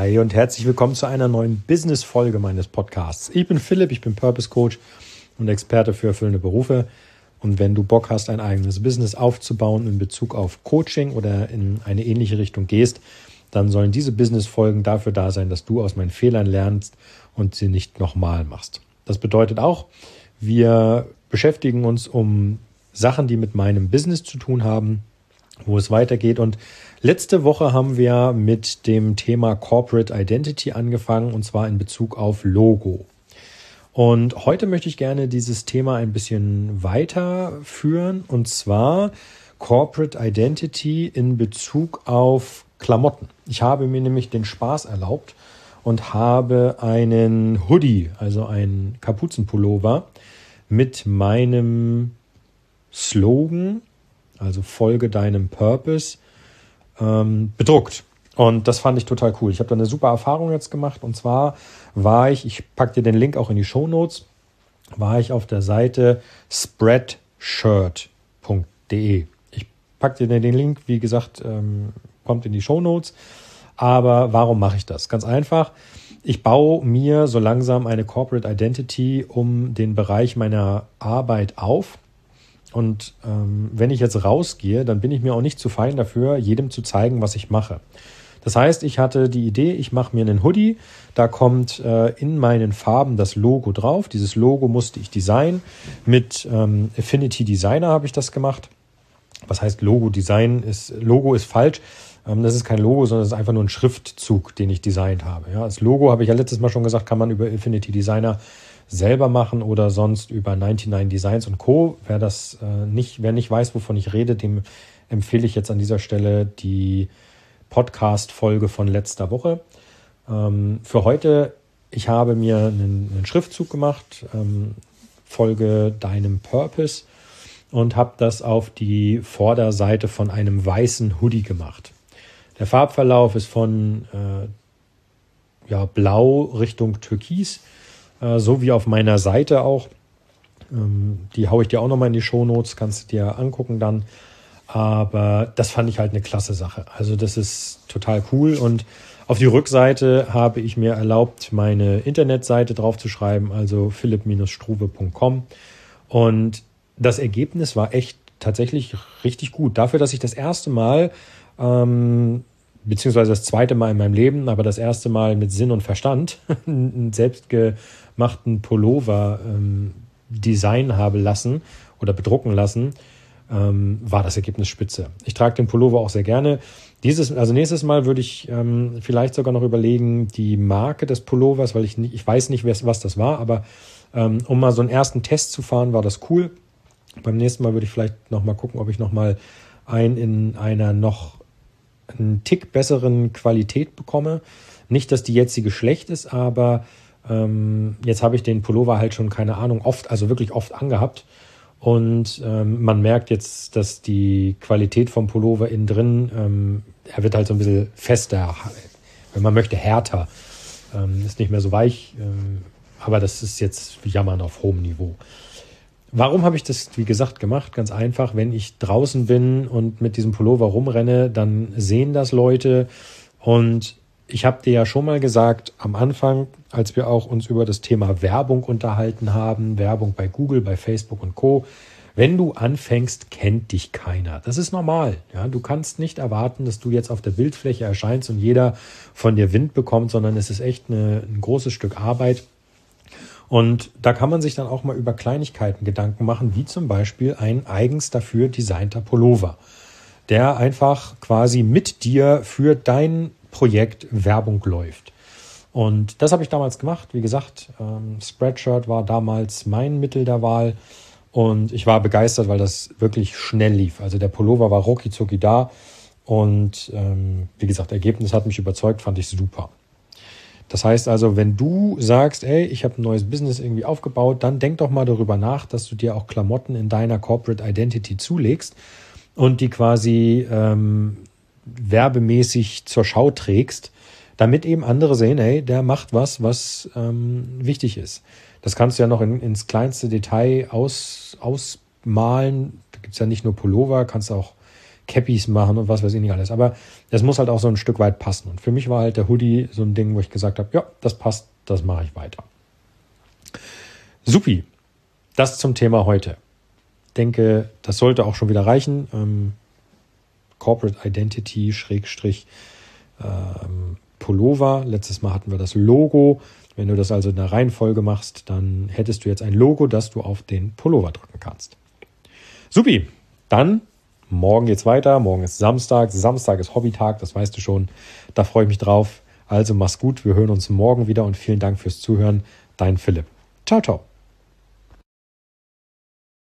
Hi und herzlich willkommen zu einer neuen Business-Folge meines Podcasts. Ich bin Philipp, ich bin Purpose Coach und Experte für erfüllende Berufe. Und wenn du Bock hast, ein eigenes Business aufzubauen in Bezug auf Coaching oder in eine ähnliche Richtung gehst, dann sollen diese Business-Folgen dafür da sein, dass du aus meinen Fehlern lernst und sie nicht nochmal machst. Das bedeutet auch, wir beschäftigen uns um Sachen, die mit meinem Business zu tun haben, wo es weitergeht. Und letzte Woche haben wir mit dem Thema Corporate Identity angefangen, und zwar in Bezug auf Logo. Und heute möchte ich gerne dieses Thema ein bisschen weiterführen, und zwar Corporate Identity in Bezug auf Klamotten. Ich habe mir nämlich den Spaß erlaubt und habe einen Hoodie, also einen Kapuzenpullover mit meinem Slogan, also folge deinem Purpose, ähm, bedruckt. Und das fand ich total cool. Ich habe da eine super Erfahrung jetzt gemacht. Und zwar war ich, ich packe dir den Link auch in die Show Notes, war ich auf der Seite spreadshirt.de. Ich packe dir den Link, wie gesagt, ähm, kommt in die Show Notes. Aber warum mache ich das? Ganz einfach. Ich baue mir so langsam eine Corporate Identity um den Bereich meiner Arbeit auf. Und ähm, wenn ich jetzt rausgehe, dann bin ich mir auch nicht zu fein dafür, jedem zu zeigen, was ich mache. Das heißt, ich hatte die Idee, ich mache mir einen Hoodie, da kommt äh, in meinen Farben das Logo drauf. Dieses Logo musste ich designen. Mit ähm, Affinity Designer habe ich das gemacht. Was heißt Logo Design? Ist, Logo ist falsch. Ähm, das ist kein Logo, sondern es ist einfach nur ein Schriftzug, den ich designt habe. Ja, das Logo, habe ich ja letztes Mal schon gesagt, kann man über Affinity Designer selber machen oder sonst über 99 Designs und Co. Wer das äh, nicht, wer nicht weiß, wovon ich rede, dem empfehle ich jetzt an dieser Stelle die Podcast-Folge von letzter Woche. Ähm, für heute, ich habe mir einen, einen Schriftzug gemacht, ähm, Folge deinem Purpose und habe das auf die Vorderseite von einem weißen Hoodie gemacht. Der Farbverlauf ist von äh, ja, blau Richtung Türkis äh, so wie auf meiner Seite auch. Ähm, die haue ich dir auch nochmal in die Show Notes, kannst du dir angucken dann. Aber das fand ich halt eine klasse Sache. Also das ist total cool. Und auf die Rückseite habe ich mir erlaubt, meine Internetseite draufzuschreiben, also philipp-struve.com. Und das Ergebnis war echt tatsächlich richtig gut. Dafür, dass ich das erste Mal ähm, beziehungsweise das zweite Mal in meinem Leben, aber das erste Mal mit Sinn und Verstand einen selbstgemachten Pullover ähm, design habe lassen oder bedrucken lassen, ähm, war das Ergebnis spitze. Ich trage den Pullover auch sehr gerne. Dieses, also nächstes Mal würde ich ähm, vielleicht sogar noch überlegen, die Marke des Pullovers, weil ich nicht, ich weiß nicht, was das war, aber ähm, um mal so einen ersten Test zu fahren, war das cool. Beim nächsten Mal würde ich vielleicht noch mal gucken, ob ich noch mal einen in einer noch einen Tick besseren Qualität bekomme. Nicht, dass die jetzige schlecht ist, aber ähm, jetzt habe ich den Pullover halt schon, keine Ahnung, oft, also wirklich oft angehabt. Und ähm, man merkt jetzt, dass die Qualität vom Pullover innen drin, ähm, er wird halt so ein bisschen fester, wenn man möchte, härter. Ähm, ist nicht mehr so weich, ähm, aber das ist jetzt Jammern auf hohem Niveau. Warum habe ich das, wie gesagt, gemacht? Ganz einfach, wenn ich draußen bin und mit diesem Pullover rumrenne, dann sehen das Leute. Und ich habe dir ja schon mal gesagt, am Anfang, als wir auch uns über das Thema Werbung unterhalten haben, Werbung bei Google, bei Facebook und Co. Wenn du anfängst, kennt dich keiner. Das ist normal. Ja, du kannst nicht erwarten, dass du jetzt auf der Bildfläche erscheinst und jeder von dir Wind bekommt, sondern es ist echt eine, ein großes Stück Arbeit. Und da kann man sich dann auch mal über Kleinigkeiten Gedanken machen, wie zum Beispiel ein eigens dafür designter Pullover, der einfach quasi mit dir für dein Projekt Werbung läuft. Und das habe ich damals gemacht. Wie gesagt, ähm, Spreadshirt war damals mein Mittel der Wahl. Und ich war begeistert, weil das wirklich schnell lief. Also der Pullover war rucki da. Und ähm, wie gesagt, Ergebnis hat mich überzeugt, fand ich super. Das heißt also, wenn du sagst, ey, ich habe ein neues Business irgendwie aufgebaut, dann denk doch mal darüber nach, dass du dir auch Klamotten in deiner Corporate Identity zulegst und die quasi ähm, werbemäßig zur Schau trägst, damit eben andere sehen, hey, der macht was, was ähm, wichtig ist. Das kannst du ja noch in, ins kleinste Detail aus, ausmalen. Da gibt's ja nicht nur Pullover, kannst auch Cappies machen und was weiß ich nicht alles. Aber es muss halt auch so ein Stück weit passen. Und für mich war halt der Hoodie so ein Ding, wo ich gesagt habe, ja, das passt, das mache ich weiter. Supi. Das zum Thema heute. Denke, das sollte auch schon wieder reichen. Ähm, Corporate Identity, Schrägstrich, ähm, Pullover. Letztes Mal hatten wir das Logo. Wenn du das also in der Reihenfolge machst, dann hättest du jetzt ein Logo, das du auf den Pullover drücken kannst. Supi, dann morgen geht's weiter. Morgen ist Samstag. Samstag ist Hobbytag, das weißt du schon. Da freue ich mich drauf. Also mach's gut. Wir hören uns morgen wieder und vielen Dank fürs Zuhören. Dein Philipp. Ciao, ciao.